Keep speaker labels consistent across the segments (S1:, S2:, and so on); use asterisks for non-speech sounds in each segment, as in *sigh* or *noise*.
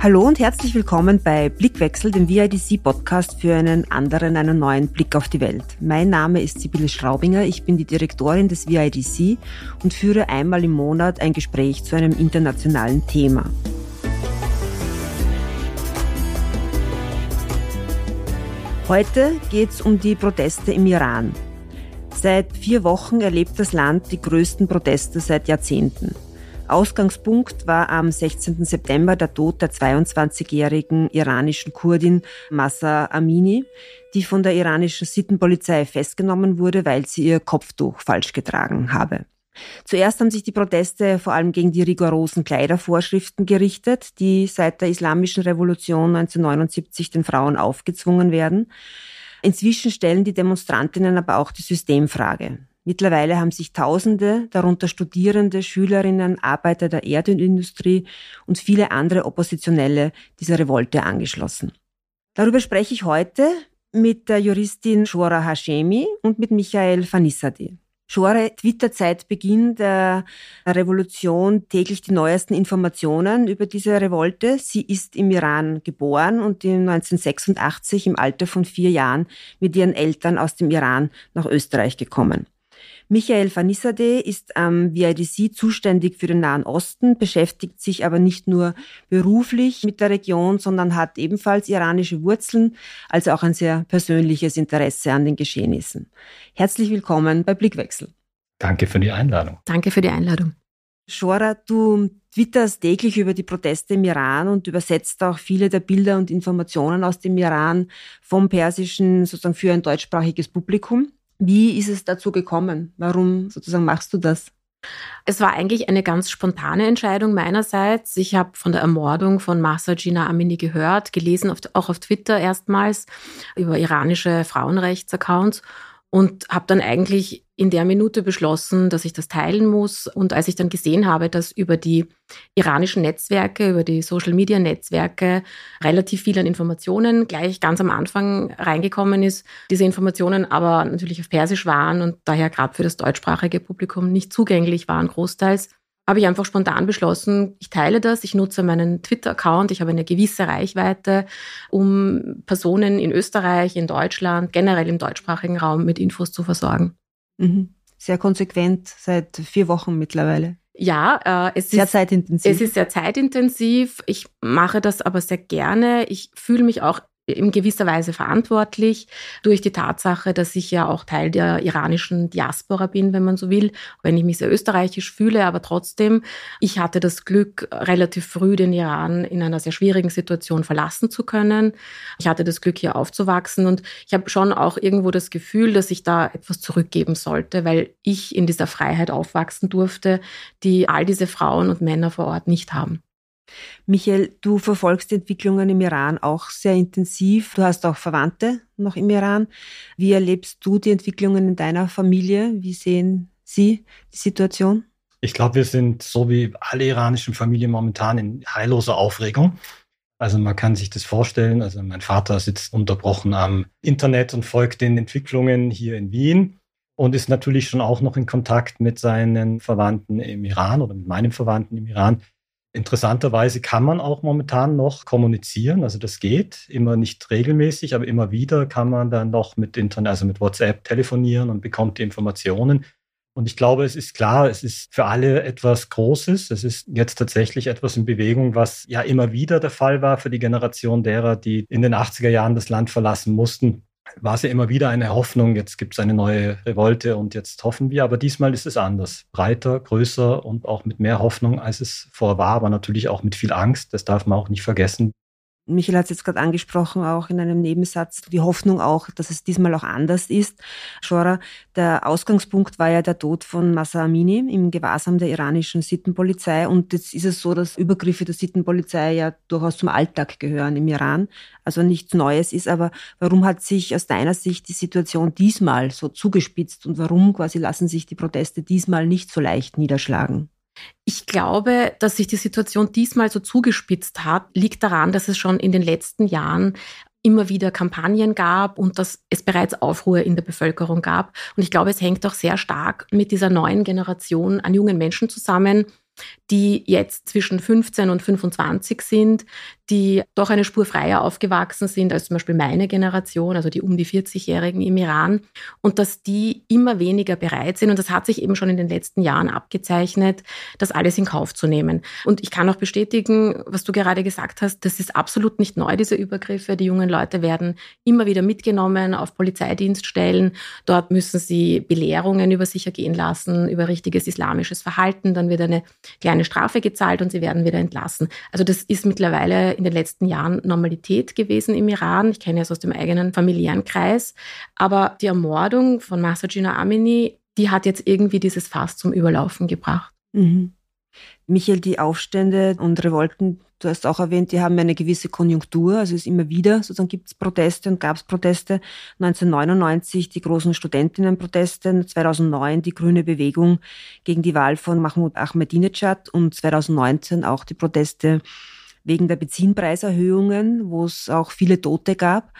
S1: Hallo und herzlich willkommen bei Blickwechsel, dem VIDC-Podcast für einen anderen, einen neuen Blick auf die Welt. Mein Name ist Sibylle Schraubinger, ich bin die Direktorin des VIDC und führe einmal im Monat ein Gespräch zu einem internationalen Thema. Heute geht es um die Proteste im Iran. Seit vier Wochen erlebt das Land die größten Proteste seit Jahrzehnten. Ausgangspunkt war am 16. September der Tod der 22-jährigen iranischen Kurdin Massa Amini, die von der iranischen Sittenpolizei festgenommen wurde, weil sie ihr Kopftuch falsch getragen habe. Zuerst haben sich die Proteste vor allem gegen die rigorosen Kleidervorschriften gerichtet, die seit der Islamischen Revolution 1979 den Frauen aufgezwungen werden. Inzwischen stellen die Demonstrantinnen aber auch die Systemfrage. Mittlerweile haben sich Tausende, darunter Studierende, Schülerinnen, Arbeiter der Erdölindustrie und viele andere Oppositionelle dieser Revolte angeschlossen. Darüber spreche ich heute mit der Juristin Shora Hashemi und mit Michael Fanissadi. Shore twittert seit Beginn der Revolution täglich die neuesten Informationen über diese Revolte. Sie ist im Iran geboren und 1986 im Alter von vier Jahren mit ihren Eltern aus dem Iran nach Österreich gekommen. Michael Fanissade ist am VIDC zuständig für den Nahen Osten, beschäftigt sich aber nicht nur beruflich mit der Region, sondern hat ebenfalls iranische Wurzeln, also auch ein sehr persönliches Interesse an den Geschehnissen. Herzlich willkommen bei Blickwechsel.
S2: Danke für die Einladung.
S3: Danke für die Einladung.
S1: Shora, du twitterst täglich über die Proteste im Iran und übersetzt auch viele der Bilder und Informationen aus dem Iran vom Persischen sozusagen für ein deutschsprachiges Publikum. Wie ist es dazu gekommen? Warum sozusagen machst du das?
S3: Es war eigentlich eine ganz spontane Entscheidung meinerseits. Ich habe von der Ermordung von Mahsa Gina Amini gehört, gelesen, auch auf Twitter erstmals über iranische Frauenrechtsaccounts und habe dann eigentlich in der Minute beschlossen, dass ich das teilen muss. Und als ich dann gesehen habe, dass über die iranischen Netzwerke, über die Social-Media-Netzwerke relativ viel an Informationen gleich ganz am Anfang reingekommen ist, diese Informationen aber natürlich auf Persisch waren und daher gerade für das deutschsprachige Publikum nicht zugänglich waren, großteils, habe ich einfach spontan beschlossen, ich teile das, ich nutze meinen Twitter-Account, ich habe eine gewisse Reichweite, um Personen in Österreich, in Deutschland, generell im deutschsprachigen Raum mit Infos zu versorgen.
S1: Mhm. Sehr konsequent, seit vier Wochen mittlerweile.
S3: Ja,
S1: äh, es sehr ist sehr zeitintensiv.
S3: Es ist sehr zeitintensiv. Ich mache das aber sehr gerne. Ich fühle mich auch in gewisser Weise verantwortlich durch die Tatsache, dass ich ja auch Teil der iranischen Diaspora bin, wenn man so will, wenn ich mich sehr österreichisch fühle, aber trotzdem, ich hatte das Glück, relativ früh den Iran in einer sehr schwierigen Situation verlassen zu können. Ich hatte das Glück, hier aufzuwachsen und ich habe schon auch irgendwo das Gefühl, dass ich da etwas zurückgeben sollte, weil ich in dieser Freiheit aufwachsen durfte, die all diese Frauen und Männer vor Ort nicht haben.
S1: Michael, du verfolgst die Entwicklungen im Iran auch sehr intensiv. Du hast auch Verwandte noch im Iran. Wie erlebst du die Entwicklungen in deiner Familie? Wie sehen Sie die Situation?
S2: Ich glaube, wir sind so wie alle iranischen Familien momentan in heilloser Aufregung. Also man kann sich das vorstellen. Also mein Vater sitzt unterbrochen am Internet und folgt den Entwicklungen hier in Wien und ist natürlich schon auch noch in Kontakt mit seinen Verwandten im Iran oder mit meinen Verwandten im Iran. Interessanterweise kann man auch momentan noch kommunizieren, also das geht, immer nicht regelmäßig, aber immer wieder kann man dann noch mit Internet, also mit WhatsApp telefonieren und bekommt die Informationen. Und ich glaube, es ist klar, es ist für alle etwas Großes. Es ist jetzt tatsächlich etwas in Bewegung, was ja immer wieder der Fall war für die Generation derer, die in den 80er Jahren das Land verlassen mussten war es ja immer wieder eine Hoffnung, jetzt gibt es eine neue Revolte und jetzt hoffen wir, aber diesmal ist es anders. Breiter, größer und auch mit mehr Hoffnung, als es vor war, aber natürlich auch mit viel Angst, das darf man auch nicht vergessen.
S1: Michael hat es jetzt gerade angesprochen, auch in einem Nebensatz, die Hoffnung auch, dass es diesmal auch anders ist. Shora, der Ausgangspunkt war ja der Tod von Masa Amini im Gewahrsam der iranischen Sittenpolizei. Und jetzt ist es so, dass Übergriffe der Sittenpolizei ja durchaus zum Alltag gehören im Iran, also nichts Neues ist. Aber warum hat sich aus deiner Sicht die Situation diesmal so zugespitzt und warum quasi lassen sich die Proteste diesmal nicht so leicht niederschlagen?
S3: Ich glaube, dass sich die Situation diesmal so zugespitzt hat, liegt daran, dass es schon in den letzten Jahren immer wieder Kampagnen gab und dass es bereits Aufruhr in der Bevölkerung gab. Und ich glaube, es hängt auch sehr stark mit dieser neuen Generation an jungen Menschen zusammen, die jetzt zwischen 15 und 25 sind, die doch eine Spur freier aufgewachsen sind als zum Beispiel meine Generation, also die um die 40-Jährigen im Iran, und dass die immer weniger bereit sind. Und das hat sich eben schon in den letzten Jahren abgezeichnet, das alles in Kauf zu nehmen. Und ich kann auch bestätigen, was du gerade gesagt hast, das ist absolut nicht neu, diese Übergriffe. Die jungen Leute werden immer wieder mitgenommen auf Polizeidienststellen. Dort müssen sie Belehrungen über sich ergehen lassen, über richtiges islamisches Verhalten. Dann wird eine kleine Strafe gezahlt und sie werden wieder entlassen. Also das ist mittlerweile in den letzten Jahren Normalität gewesen im Iran. Ich kenne es aus dem eigenen familiären Kreis. Aber die Ermordung von Masajina Amini, die hat jetzt irgendwie dieses Fass zum Überlaufen gebracht. Mhm.
S1: Michael, die Aufstände und Revolten, du hast auch erwähnt, die haben eine gewisse Konjunktur. Also es ist immer wieder, sozusagen gibt es Proteste und gab es Proteste. 1999 die großen Studentinnenproteste, 2009 die grüne Bewegung gegen die Wahl von Mahmoud Ahmadinejad und 2019 auch die Proteste wegen der Benzinpreiserhöhungen, wo es auch viele Tote gab.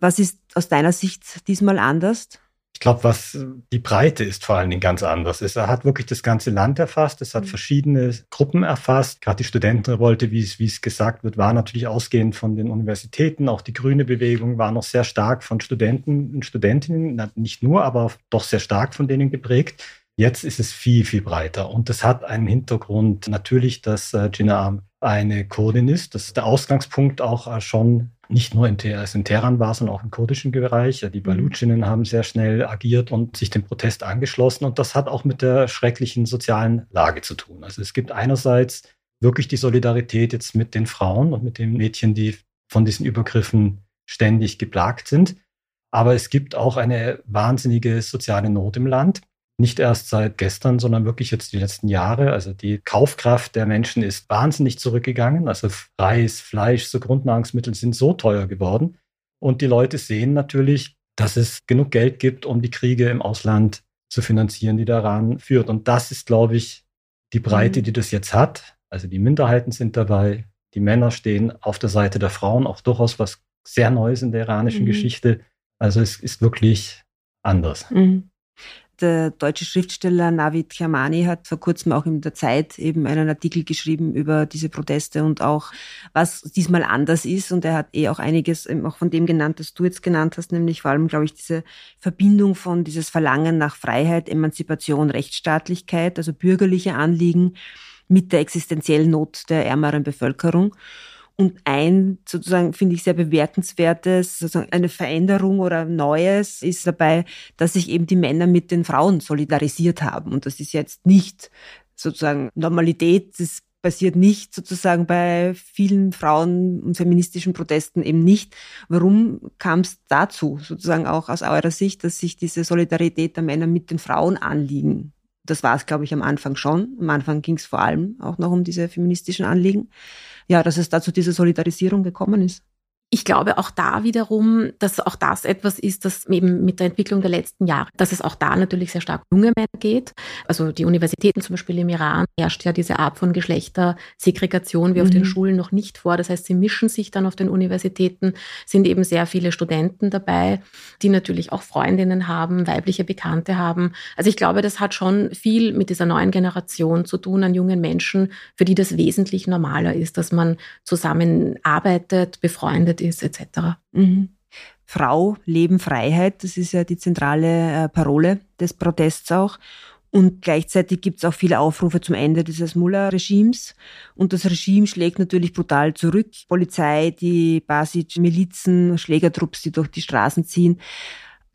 S1: Was ist aus deiner Sicht diesmal anders?
S2: Ich glaube, was die Breite ist vor allen Dingen ganz anders. Es hat wirklich das ganze Land erfasst, es hat mhm. verschiedene Gruppen erfasst. Gerade die Studentenrevolte, wie es, wie es gesagt wird, war natürlich ausgehend von den Universitäten. Auch die grüne Bewegung war noch sehr stark von Studenten und Studentinnen, nicht nur, aber doch sehr stark von denen geprägt. Jetzt ist es viel, viel breiter. Und das hat einen Hintergrund natürlich, dass äh, Gina eine Kurdin ist. Das ist der Ausgangspunkt auch äh, schon nicht nur in, also in Teheran war, sondern auch im kurdischen Bereich. Die mhm. Baluchinnen haben sehr schnell agiert und sich dem Protest angeschlossen. Und das hat auch mit der schrecklichen sozialen Lage zu tun. Also es gibt einerseits wirklich die Solidarität jetzt mit den Frauen und mit den Mädchen, die von diesen Übergriffen ständig geplagt sind. Aber es gibt auch eine wahnsinnige soziale Not im Land nicht erst seit gestern, sondern wirklich jetzt die letzten Jahre. Also die Kaufkraft der Menschen ist wahnsinnig zurückgegangen. Also Reis, Fleisch, so Grundnahrungsmittel sind so teuer geworden. Und die Leute sehen natürlich, dass es genug Geld gibt, um die Kriege im Ausland zu finanzieren, die daran führt. Und das ist, glaube ich, die Breite, mhm. die das jetzt hat. Also die Minderheiten sind dabei, die Männer stehen auf der Seite der Frauen, auch durchaus was sehr Neues in der iranischen mhm. Geschichte. Also es ist wirklich anders. Mhm
S1: der deutsche Schriftsteller Navid Chiamani hat vor kurzem auch in der Zeit eben einen Artikel geschrieben über diese Proteste und auch, was diesmal anders ist. Und er hat eh auch einiges eben auch von dem genannt, das du jetzt genannt hast, nämlich vor allem, glaube ich, diese Verbindung von dieses Verlangen nach Freiheit, Emanzipation, Rechtsstaatlichkeit, also bürgerliche Anliegen mit der existenziellen Not der ärmeren Bevölkerung. Und ein sozusagen finde ich sehr bewertenswertes, sozusagen eine Veränderung oder Neues ist dabei, dass sich eben die Männer mit den Frauen solidarisiert haben. Und das ist jetzt nicht sozusagen Normalität, das passiert nicht sozusagen bei vielen Frauen und feministischen Protesten eben nicht. Warum kam es dazu, sozusagen auch aus eurer Sicht, dass sich diese Solidarität der Männer mit den Frauen anliegen? Das war es, glaube ich, am Anfang schon. Am Anfang ging es vor allem auch noch um diese feministischen Anliegen ja, dass es da zu dieser Solidarisierung gekommen ist.
S3: Ich glaube auch da wiederum, dass auch das etwas ist, das eben mit der Entwicklung der letzten Jahre, dass es auch da natürlich sehr stark um junge Männer geht. Also die Universitäten zum Beispiel im Iran herrscht ja diese Art von Geschlechtersegregation wie mhm. auf den mhm. Schulen noch nicht vor. Das heißt, sie mischen sich dann auf den Universitäten, sind eben sehr viele Studenten dabei, die natürlich auch Freundinnen haben, weibliche Bekannte haben. Also ich glaube, das hat schon viel mit dieser neuen Generation zu tun an jungen Menschen, für die das wesentlich normaler ist, dass man zusammenarbeitet, befreundet befreundet ist etc. Mhm.
S1: Frau, Leben, Freiheit, das ist ja die zentrale äh, Parole des Protests auch. Und gleichzeitig gibt es auch viele Aufrufe zum Ende dieses Mullah-Regimes. Und das Regime schlägt natürlich brutal zurück. Polizei, die Basic-Milizen, Schlägertrupps, die durch die Straßen ziehen.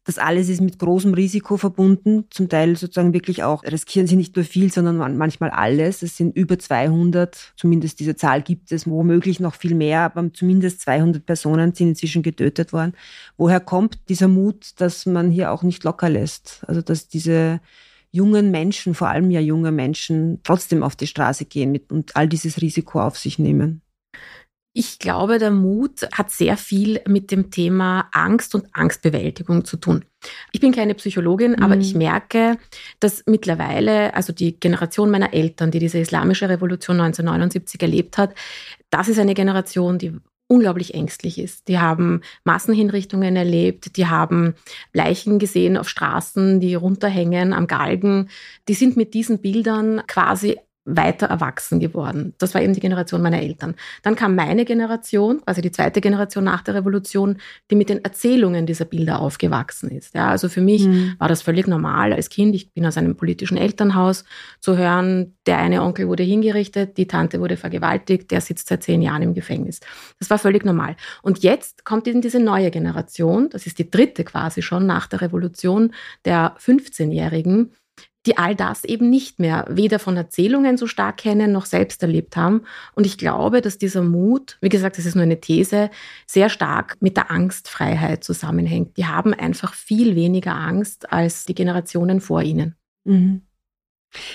S1: Das alles ist mit großem Risiko verbunden. Zum Teil sozusagen wirklich auch riskieren sie nicht nur viel, sondern manchmal alles. Es sind über 200, zumindest diese Zahl gibt es, womöglich noch viel mehr, aber zumindest 200 Personen sind inzwischen getötet worden. Woher kommt dieser Mut, dass man hier auch nicht locker lässt? Also, dass diese jungen Menschen, vor allem ja junge Menschen, trotzdem auf die Straße gehen und all dieses Risiko auf sich nehmen?
S3: Ich glaube, der Mut hat sehr viel mit dem Thema Angst und Angstbewältigung zu tun. Ich bin keine Psychologin, mhm. aber ich merke, dass mittlerweile, also die Generation meiner Eltern, die diese islamische Revolution 1979 erlebt hat, das ist eine Generation, die unglaublich ängstlich ist. Die haben Massenhinrichtungen erlebt, die haben Leichen gesehen auf Straßen, die runterhängen am Galgen. Die sind mit diesen Bildern quasi weiter erwachsen geworden. Das war eben die Generation meiner Eltern. Dann kam meine Generation, also die zweite Generation nach der Revolution, die mit den Erzählungen dieser Bilder aufgewachsen ist. Ja, also für mich mhm. war das völlig normal als Kind. Ich bin aus einem politischen Elternhaus zu hören, der eine Onkel wurde hingerichtet, die Tante wurde vergewaltigt, der sitzt seit zehn Jahren im Gefängnis. Das war völlig normal. Und jetzt kommt eben diese neue Generation, das ist die dritte quasi schon nach der Revolution, der 15-Jährigen, die all das eben nicht mehr weder von Erzählungen so stark kennen noch selbst erlebt haben. Und ich glaube, dass dieser Mut, wie gesagt, das ist nur eine These, sehr stark mit der Angstfreiheit zusammenhängt. Die haben einfach viel weniger Angst als die Generationen vor ihnen. Mhm.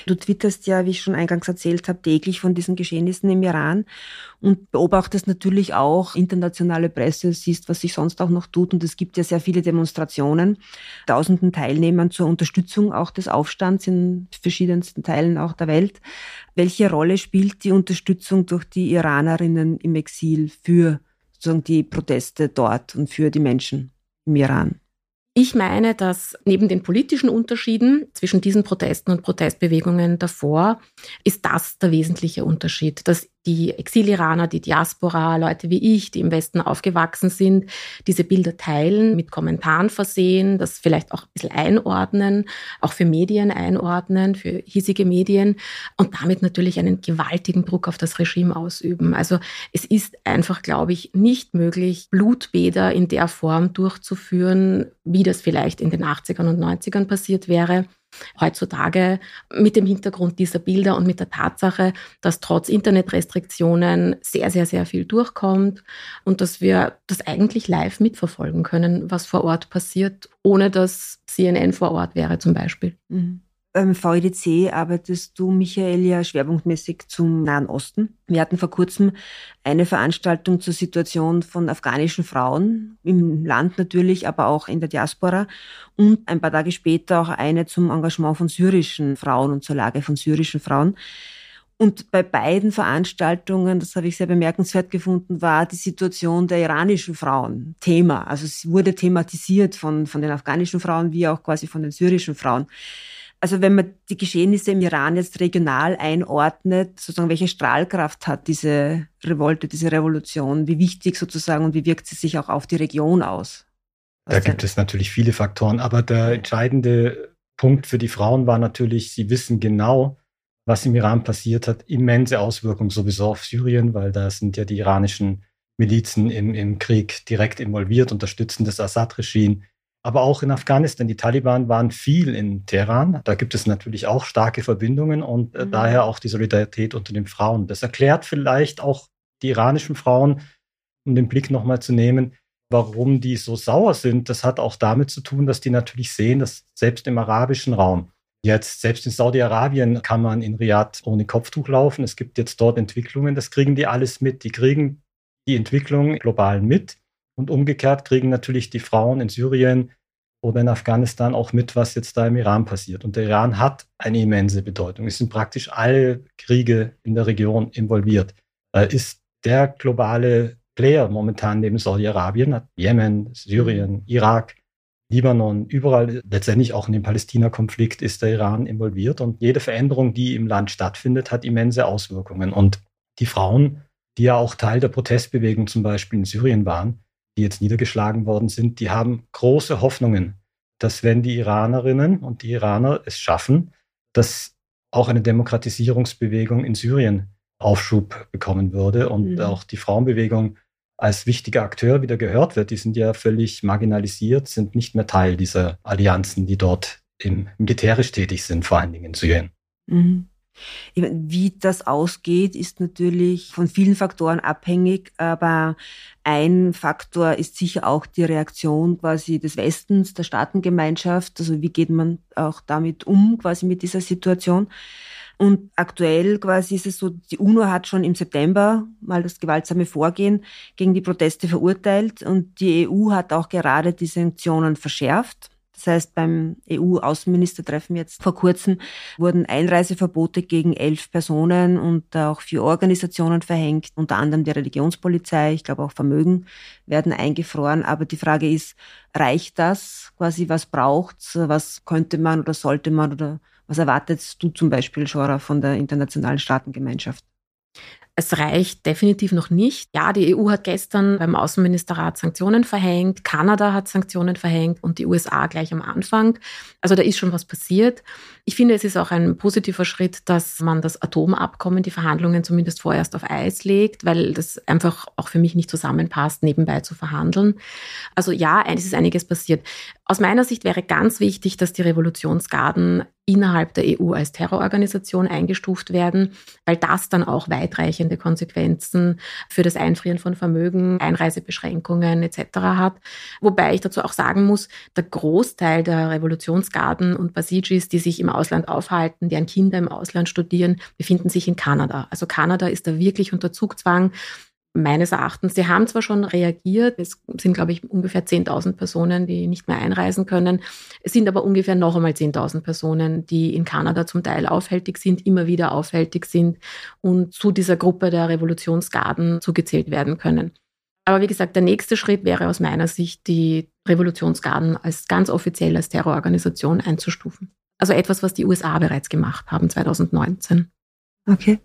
S1: Du twitterst ja, wie ich schon eingangs erzählt habe, täglich von diesen Geschehnissen im Iran und beobachtest natürlich auch internationale Presse, siehst, was sich sonst auch noch tut. Und es gibt ja sehr viele Demonstrationen, tausenden Teilnehmern zur Unterstützung auch des Aufstands in verschiedensten Teilen auch der Welt. Welche Rolle spielt die Unterstützung durch die Iranerinnen im Exil für sozusagen die Proteste dort und für die Menschen im Iran?
S3: Ich meine, dass neben den politischen Unterschieden zwischen diesen Protesten und Protestbewegungen davor ist das der wesentliche Unterschied, dass die Exiliraner, die Diaspora, Leute wie ich, die im Westen aufgewachsen sind, diese Bilder teilen, mit Kommentaren versehen, das vielleicht auch ein bisschen einordnen, auch für Medien einordnen, für hiesige Medien und damit natürlich einen gewaltigen Druck auf das Regime ausüben. Also es ist einfach, glaube ich, nicht möglich, Blutbäder in der Form durchzuführen, wie das vielleicht in den 80ern und 90ern passiert wäre heutzutage mit dem Hintergrund dieser Bilder und mit der Tatsache, dass trotz Internetrestriktionen sehr, sehr, sehr viel durchkommt und dass wir das eigentlich live mitverfolgen können, was vor Ort passiert, ohne dass CNN vor Ort wäre zum Beispiel. Mhm.
S1: Beim VEDC arbeitest du, Michael, ja schwerpunktmäßig zum Nahen Osten. Wir hatten vor kurzem eine Veranstaltung zur Situation von afghanischen Frauen im Land natürlich, aber auch in der Diaspora und ein paar Tage später auch eine zum Engagement von syrischen Frauen und zur Lage von syrischen Frauen. Und bei beiden Veranstaltungen, das habe ich sehr bemerkenswert gefunden, war die Situation der iranischen Frauen Thema. Also es wurde thematisiert von, von den afghanischen Frauen wie auch quasi von den syrischen Frauen. Also wenn man die Geschehnisse im Iran jetzt regional einordnet, sozusagen welche Strahlkraft hat diese Revolte, diese Revolution, wie wichtig sozusagen und wie wirkt sie sich auch auf die Region aus?
S2: da gibt es natürlich viele Faktoren, aber der entscheidende Punkt für die Frauen war natürlich, sie wissen genau, was im Iran passiert hat, immense Auswirkungen sowieso auf Syrien, weil da sind ja die iranischen Milizen im, im Krieg direkt involviert, unterstützen das Assad-Regime aber auch in Afghanistan. Die Taliban waren viel in Teheran. Da gibt es natürlich auch starke Verbindungen und äh, mhm. daher auch die Solidarität unter den Frauen. Das erklärt vielleicht auch die iranischen Frauen, um den Blick nochmal zu nehmen, warum die so sauer sind. Das hat auch damit zu tun, dass die natürlich sehen, dass selbst im arabischen Raum, jetzt selbst in Saudi-Arabien kann man in Riyadh ohne Kopftuch laufen. Es gibt jetzt dort Entwicklungen, das kriegen die alles mit. Die kriegen die Entwicklung global mit. Und umgekehrt kriegen natürlich die Frauen in Syrien oder in Afghanistan auch mit, was jetzt da im Iran passiert. Und der Iran hat eine immense Bedeutung. Es sind praktisch alle Kriege in der Region involviert. Er ist der globale Player momentan neben Saudi-Arabien, Jemen, Syrien, Irak, Libanon, überall, letztendlich auch in dem Palästina-Konflikt ist der Iran involviert. Und jede Veränderung, die im Land stattfindet, hat immense Auswirkungen. Und die Frauen, die ja auch Teil der Protestbewegung zum Beispiel in Syrien waren, die jetzt niedergeschlagen worden sind, die haben große Hoffnungen, dass wenn die Iranerinnen und die Iraner es schaffen, dass auch eine Demokratisierungsbewegung in Syrien Aufschub bekommen würde und mhm. auch die Frauenbewegung als wichtiger Akteur wieder gehört wird. Die sind ja völlig marginalisiert, sind nicht mehr Teil dieser Allianzen, die dort im militärisch tätig sind, vor allen Dingen in Syrien. Mhm.
S1: Wie das ausgeht, ist natürlich von vielen Faktoren abhängig, aber ein Faktor ist sicher auch die Reaktion quasi des Westens, der Staatengemeinschaft. Also wie geht man auch damit um, quasi mit dieser Situation? Und aktuell quasi ist es so, die UNO hat schon im September mal das gewaltsame Vorgehen gegen die Proteste verurteilt und die EU hat auch gerade die Sanktionen verschärft. Das heißt, beim EU-Außenministertreffen jetzt vor kurzem wurden Einreiseverbote gegen elf Personen und auch vier Organisationen verhängt, unter anderem die Religionspolizei. Ich glaube auch Vermögen werden eingefroren. Aber die Frage ist, reicht das? Quasi, was braucht's? Was könnte man oder sollte man oder Was erwartest du zum Beispiel, Schora, von der internationalen Staatengemeinschaft?
S3: Es reicht definitiv noch nicht. Ja, die EU hat gestern beim Außenministerrat Sanktionen verhängt, Kanada hat Sanktionen verhängt und die USA gleich am Anfang. Also da ist schon was passiert. Ich finde, es ist auch ein positiver Schritt, dass man das Atomabkommen, die Verhandlungen zumindest vorerst auf Eis legt, weil das einfach auch für mich nicht zusammenpasst, nebenbei zu verhandeln. Also ja, es ist einiges passiert. Aus meiner Sicht wäre ganz wichtig, dass die Revolutionsgarden innerhalb der EU als Terrororganisation eingestuft werden, weil das dann auch weitreichende Konsequenzen für das Einfrieren von Vermögen, Einreisebeschränkungen etc. hat. Wobei ich dazu auch sagen muss, der Großteil der Revolutionsgarden und Basijis, die sich im Ausland aufhalten, deren Kinder im Ausland studieren, befinden sich in Kanada. Also Kanada ist da wirklich unter Zugzwang meines Erachtens. Sie haben zwar schon reagiert, es sind, glaube ich, ungefähr 10.000 Personen, die nicht mehr einreisen können. Es sind aber ungefähr noch einmal 10.000 Personen, die in Kanada zum Teil aufhältig sind, immer wieder aufhältig sind und zu dieser Gruppe der Revolutionsgarden zugezählt werden können. Aber wie gesagt, der nächste Schritt wäre aus meiner Sicht, die Revolutionsgarden als ganz offiziell als Terrororganisation einzustufen. Also etwas, was die USA bereits gemacht haben 2019.
S1: Okay.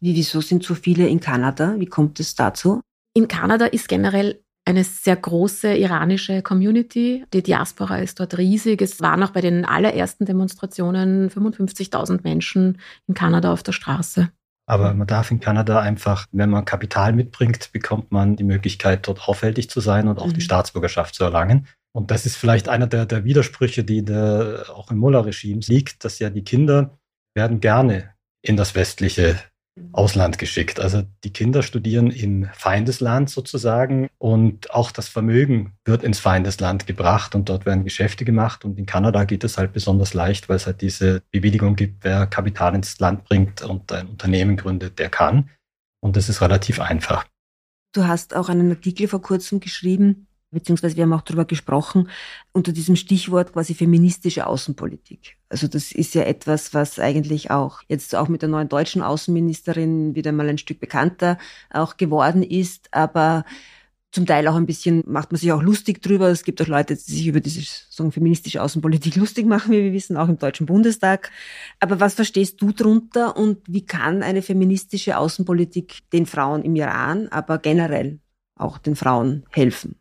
S1: Wie, wieso sind so viele in Kanada? Wie kommt es dazu?
S3: In Kanada ist generell eine sehr große iranische Community. Die Diaspora ist dort riesig. Es waren auch bei den allerersten Demonstrationen 55.000 Menschen in Kanada auf der Straße.
S2: Aber man darf in Kanada einfach, wenn man Kapital mitbringt, bekommt man die Möglichkeit, dort aufhältig zu sein und auch mhm. die Staatsbürgerschaft zu erlangen. Und das ist vielleicht einer der, der Widersprüche, die der, auch im Mullah-Regime liegt, dass ja die Kinder werden gerne in das westliche Ausland geschickt. Also die Kinder studieren im Feindesland sozusagen und auch das Vermögen wird ins Feindesland gebracht und dort werden Geschäfte gemacht. Und in Kanada geht es halt besonders leicht, weil es halt diese Bewilligung gibt, wer Kapital ins Land bringt und ein Unternehmen gründet, der kann. Und das ist relativ einfach.
S1: Du hast auch einen Artikel vor kurzem geschrieben, beziehungsweise wir haben auch darüber gesprochen, unter diesem Stichwort quasi feministische Außenpolitik. Also das ist ja etwas, was eigentlich auch jetzt auch mit der neuen deutschen Außenministerin wieder mal ein Stück bekannter auch geworden ist, aber zum Teil auch ein bisschen macht man sich auch lustig drüber. Es gibt auch Leute, die sich über diese so feministische Außenpolitik *laughs* lustig machen, wie wir wissen, auch im Deutschen Bundestag. Aber was verstehst du drunter und wie kann eine feministische Außenpolitik den Frauen im Iran, aber generell auch den Frauen helfen?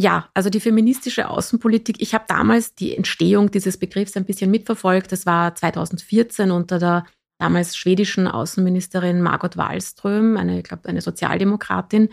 S3: Ja, also die feministische Außenpolitik. Ich habe damals die Entstehung dieses Begriffs ein bisschen mitverfolgt. Das war 2014 unter der damals schwedischen Außenministerin Margot Wallström, eine, ich glaube, eine Sozialdemokratin,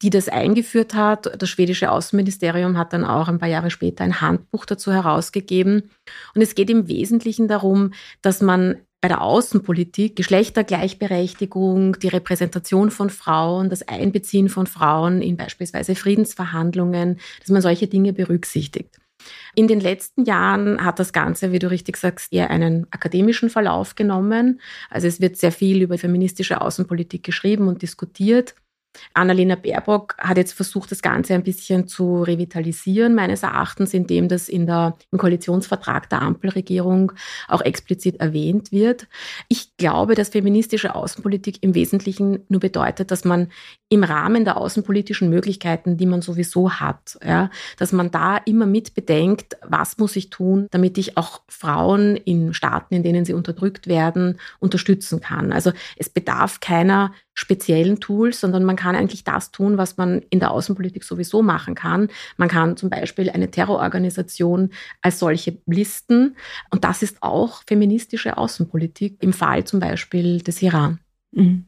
S3: die das eingeführt hat. Das schwedische Außenministerium hat dann auch ein paar Jahre später ein Handbuch dazu herausgegeben. Und es geht im Wesentlichen darum, dass man bei der Außenpolitik Geschlechtergleichberechtigung, die Repräsentation von Frauen, das Einbeziehen von Frauen in beispielsweise Friedensverhandlungen, dass man solche Dinge berücksichtigt. In den letzten Jahren hat das Ganze, wie du richtig sagst, eher einen akademischen Verlauf genommen. Also es wird sehr viel über feministische Außenpolitik geschrieben und diskutiert. Annalena Baerbock hat jetzt versucht, das Ganze ein bisschen zu revitalisieren, meines Erachtens, indem das in der, im Koalitionsvertrag der Ampelregierung auch explizit erwähnt wird. Ich glaube, dass feministische Außenpolitik im Wesentlichen nur bedeutet, dass man im Rahmen der außenpolitischen Möglichkeiten, die man sowieso hat, ja, dass man da immer mit bedenkt, was muss ich tun, damit ich auch Frauen in Staaten, in denen sie unterdrückt werden, unterstützen kann. Also es bedarf keiner speziellen Tools, sondern man kann eigentlich das tun, was man in der Außenpolitik sowieso machen kann. Man kann zum Beispiel eine Terrororganisation als solche listen. Und das ist auch feministische Außenpolitik im Fall zum Beispiel des Iran. Mhm.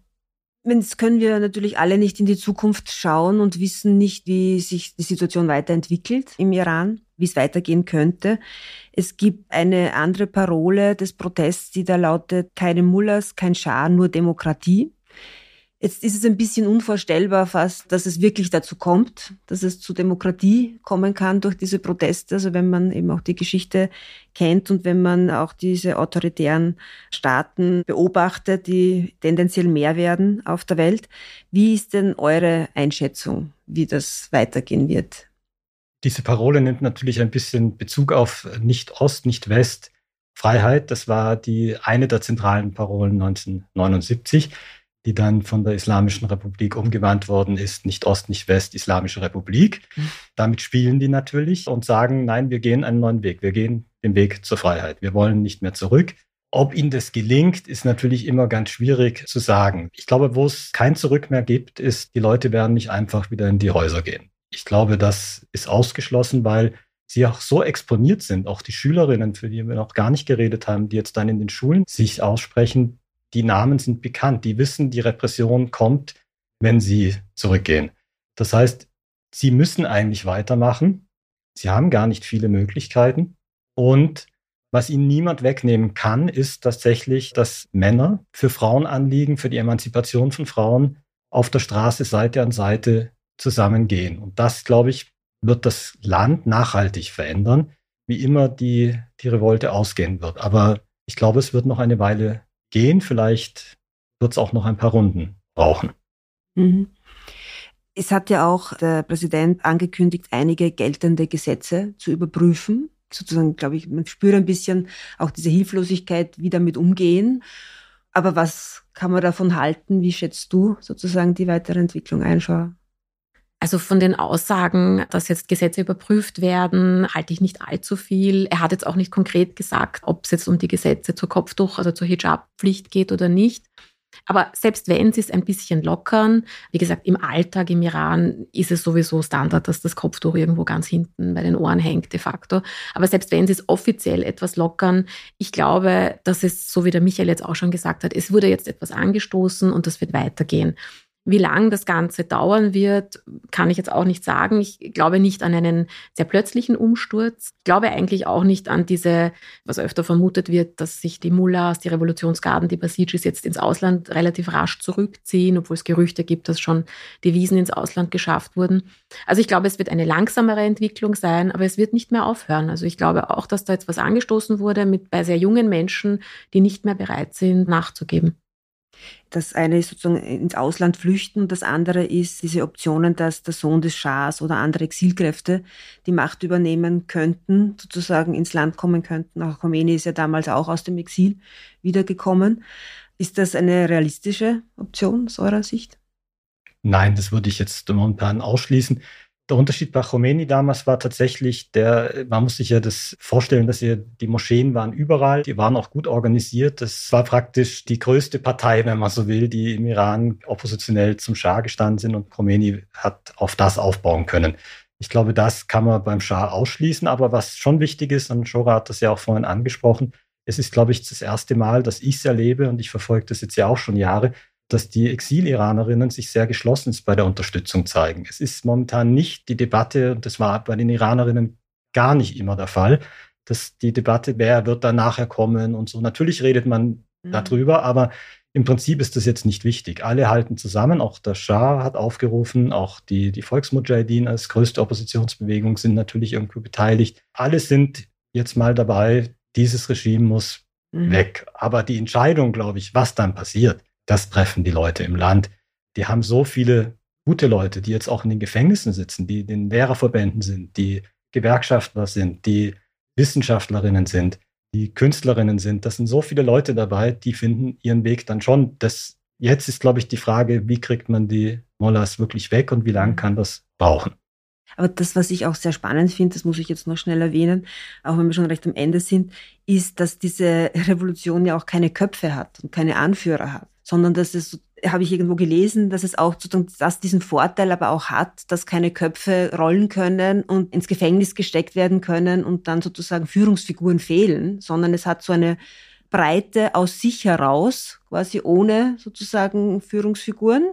S1: Jetzt können wir natürlich alle nicht in die Zukunft schauen und wissen nicht, wie sich die Situation weiterentwickelt im Iran, wie es weitergehen könnte. Es gibt eine andere Parole des Protests, die da lautet, keine Mullahs, kein Schah, nur Demokratie. Jetzt ist es ein bisschen unvorstellbar fast, dass es wirklich dazu kommt, dass es zu Demokratie kommen kann durch diese Proteste. Also wenn man eben auch die Geschichte kennt und wenn man auch diese autoritären Staaten beobachtet, die tendenziell mehr werden auf der Welt. Wie ist denn eure Einschätzung, wie das weitergehen wird?
S2: Diese Parole nimmt natürlich ein bisschen Bezug auf nicht Ost, nicht West. Freiheit, das war die eine der zentralen Parolen 1979 die dann von der Islamischen Republik umgewandt worden ist, nicht Ost, nicht West, Islamische Republik. Mhm. Damit spielen die natürlich und sagen, nein, wir gehen einen neuen Weg. Wir gehen den Weg zur Freiheit. Wir wollen nicht mehr zurück. Ob ihnen das gelingt, ist natürlich immer ganz schwierig zu sagen. Ich glaube, wo es kein Zurück mehr gibt, ist, die Leute werden nicht einfach wieder in die Häuser gehen. Ich glaube, das ist ausgeschlossen, weil sie auch so exponiert sind, auch die Schülerinnen, für die wir noch gar nicht geredet haben, die jetzt dann in den Schulen sich aussprechen, die Namen sind bekannt, die wissen, die Repression kommt, wenn sie zurückgehen. Das heißt, sie müssen eigentlich weitermachen. Sie haben gar nicht viele Möglichkeiten. Und was ihnen niemand wegnehmen kann, ist tatsächlich, dass Männer für Frauenanliegen, für die Emanzipation von Frauen auf der Straße Seite an Seite zusammengehen. Und das, glaube ich, wird das Land nachhaltig verändern, wie immer die, die Revolte ausgehen wird. Aber ich glaube, es wird noch eine Weile gehen. Vielleicht wird es auch noch ein paar Runden brauchen. Mhm.
S1: Es hat ja auch der Präsident angekündigt, einige geltende Gesetze zu überprüfen sozusagen, glaube ich, man spürt ein bisschen auch diese Hilflosigkeit, wie damit umgehen. Aber was kann man davon halten? Wie schätzt du sozusagen die weitere Entwicklung ein, Schau?
S3: Also von den Aussagen, dass jetzt Gesetze überprüft werden, halte ich nicht allzu viel. Er hat jetzt auch nicht konkret gesagt, ob es jetzt um die Gesetze zur Kopftuch, also zur Hijab-Pflicht geht oder nicht. Aber selbst wenn sie es ein bisschen lockern, wie gesagt, im Alltag im Iran ist es sowieso Standard, dass das Kopftuch irgendwo ganz hinten bei den Ohren hängt, de facto. Aber selbst wenn sie es offiziell etwas lockern, ich glaube, dass es, so wie der Michael jetzt auch schon gesagt hat, es wurde jetzt etwas angestoßen und das wird weitergehen. Wie lang das Ganze dauern wird, kann ich jetzt auch nicht sagen. Ich glaube nicht an einen sehr plötzlichen Umsturz. Ich glaube eigentlich auch nicht an diese, was öfter vermutet wird, dass sich die Mullahs, die Revolutionsgarden, die Basijis jetzt ins Ausland relativ rasch zurückziehen, obwohl es Gerüchte gibt, dass schon Devisen ins Ausland geschafft wurden. Also ich glaube, es wird eine langsamere Entwicklung sein, aber es wird nicht mehr aufhören. Also ich glaube auch, dass da jetzt was angestoßen wurde mit bei sehr jungen Menschen, die nicht mehr bereit sind, nachzugeben.
S1: Das eine ist sozusagen ins Ausland flüchten, das andere ist diese Optionen, dass der Sohn des Schahs oder andere Exilkräfte die Macht übernehmen könnten, sozusagen ins Land kommen könnten. Auch Khomeini ist ja damals auch aus dem Exil wiedergekommen. Ist das eine realistische Option aus eurer Sicht?
S2: Nein, das würde ich jetzt momentan ausschließen. Der Unterschied bei Khomeini damals war tatsächlich der, man muss sich ja das vorstellen, dass hier die Moscheen waren überall, die waren auch gut organisiert. Das war praktisch die größte Partei, wenn man so will, die im Iran oppositionell zum Schah gestanden sind und Khomeini hat auf das aufbauen können. Ich glaube, das kann man beim Schah ausschließen, aber was schon wichtig ist, und Shora hat das ja auch vorhin angesprochen, es ist, glaube ich, das erste Mal, dass ich es erlebe und ich verfolge das jetzt ja auch schon Jahre, dass die Exil-Iranerinnen sich sehr geschlossen bei der Unterstützung zeigen. Es ist momentan nicht die Debatte, und das war bei den Iranerinnen gar nicht immer der Fall, dass die Debatte, wer wird da nachher kommen und so. Natürlich redet man mhm. darüber, aber im Prinzip ist das jetzt nicht wichtig. Alle halten zusammen, auch der Schah hat aufgerufen, auch die, die Volksmujahideen als größte Oppositionsbewegung sind natürlich irgendwo beteiligt. Alle sind jetzt mal dabei, dieses Regime muss mhm. weg. Aber die Entscheidung, glaube ich, was dann passiert, das treffen die Leute im Land. Die haben so viele gute Leute, die jetzt auch in den Gefängnissen sitzen, die in den Lehrerverbänden sind, die Gewerkschaftler sind, die Wissenschaftlerinnen sind, die Künstlerinnen sind. Das sind so viele Leute dabei, die finden ihren Weg dann schon. Das, jetzt ist, glaube ich, die Frage, wie kriegt man die Mollers wirklich weg und wie lange kann das brauchen?
S1: Aber das, was ich auch sehr spannend finde, das muss ich jetzt noch schnell erwähnen, auch wenn wir schon recht am Ende sind, ist, dass diese Revolution ja auch keine Köpfe hat und keine Anführer hat sondern dass es, habe ich irgendwo gelesen, dass es auch dass diesen Vorteil aber auch hat, dass keine Köpfe rollen können und ins Gefängnis gesteckt werden können und dann sozusagen Führungsfiguren fehlen, sondern es hat so eine Breite aus sich heraus, quasi ohne sozusagen Führungsfiguren,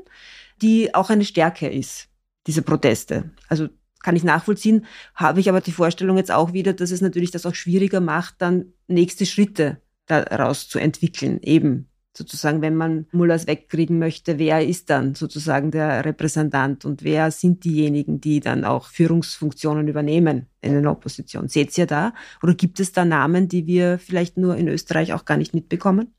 S1: die auch eine Stärke ist, diese Proteste. Also kann ich nachvollziehen, habe ich aber die Vorstellung jetzt auch wieder, dass es natürlich das auch schwieriger macht, dann nächste Schritte daraus zu entwickeln, eben sozusagen, wenn man Mullers wegkriegen möchte, wer ist dann sozusagen der Repräsentant und wer sind diejenigen, die dann auch Führungsfunktionen übernehmen in der Opposition? Seht ihr da? Oder gibt es da Namen, die wir vielleicht nur in Österreich auch gar nicht mitbekommen?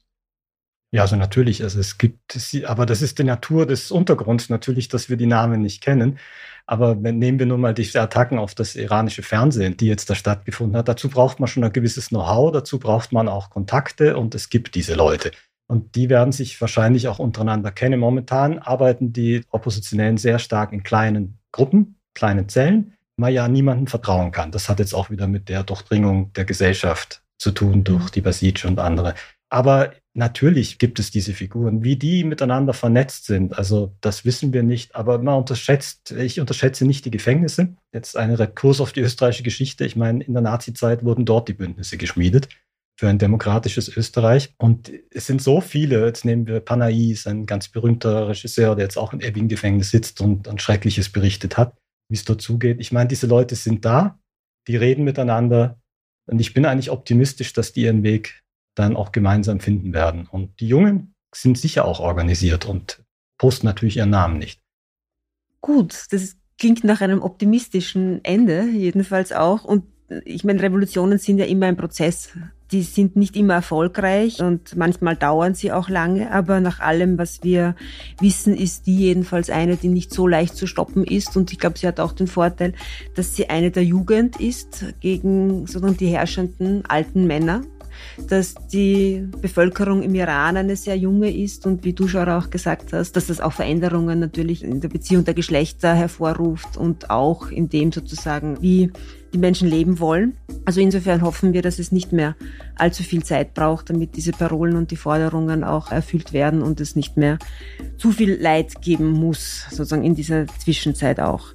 S2: Ja, also natürlich, also es gibt, aber das ist die Natur des Untergrunds natürlich, dass wir die Namen nicht kennen. Aber nehmen wir nur mal diese Attacken auf das iranische Fernsehen, die jetzt da stattgefunden hat. Dazu braucht man schon ein gewisses Know-how, dazu braucht man auch Kontakte und es gibt diese Leute. Und die werden sich wahrscheinlich auch untereinander kennen. Momentan arbeiten die Oppositionellen sehr stark in kleinen Gruppen, kleinen Zellen. man ja niemandem vertrauen kann. Das hat jetzt auch wieder mit der Durchdringung der Gesellschaft zu tun durch mhm. die Basij und andere. Aber natürlich gibt es diese Figuren. Wie die miteinander vernetzt sind, also das wissen wir nicht. Aber man unterschätzt, ich unterschätze nicht die Gefängnisse. Jetzt ein Rekurs auf die österreichische Geschichte. Ich meine, in der Nazizeit wurden dort die Bündnisse geschmiedet für ein demokratisches Österreich. Und es sind so viele, jetzt nehmen wir Panais, ein ganz berühmter Regisseur, der jetzt auch in Ebbing-Gefängnis sitzt und ein Schreckliches berichtet hat, wie es dort zugeht. Ich meine, diese Leute sind da, die reden miteinander. Und ich bin eigentlich optimistisch, dass die ihren Weg dann auch gemeinsam finden werden. Und die Jungen sind sicher auch organisiert und posten natürlich ihren Namen nicht.
S1: Gut, das klingt nach einem optimistischen Ende, jedenfalls auch. Und ich meine, Revolutionen sind ja immer ein Prozess. Die sind nicht immer erfolgreich und manchmal dauern sie auch lange, aber nach allem, was wir wissen, ist die jedenfalls eine, die nicht so leicht zu stoppen ist. Und ich glaube, sie hat auch den Vorteil, dass sie eine der Jugend ist gegen sozusagen die herrschenden alten Männer dass die Bevölkerung im Iran eine sehr junge ist und wie du schon auch gesagt hast, dass das auch Veränderungen natürlich in der Beziehung der Geschlechter hervorruft und auch in dem sozusagen, wie die Menschen leben wollen. Also insofern hoffen wir, dass es nicht mehr allzu viel Zeit braucht, damit diese Parolen und die Forderungen auch erfüllt werden und es nicht mehr zu viel Leid geben muss, sozusagen in dieser Zwischenzeit auch.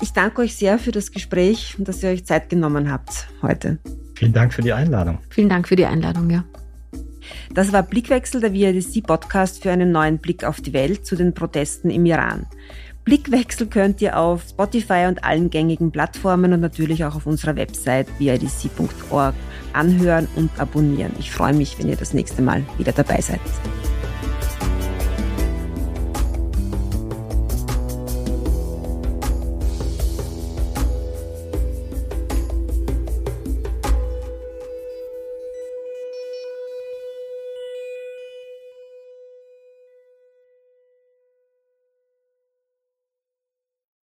S1: Ich danke euch sehr für das Gespräch und dass ihr euch Zeit genommen habt heute.
S2: Vielen Dank für die Einladung.
S3: Vielen Dank für die Einladung, ja.
S1: Das war Blickwechsel, der VIDC-Podcast für einen neuen Blick auf die Welt zu den Protesten im Iran. Blickwechsel könnt ihr auf Spotify und allen gängigen Plattformen und natürlich auch auf unserer Website vidc.org anhören und abonnieren. Ich freue mich, wenn ihr das nächste Mal wieder dabei seid.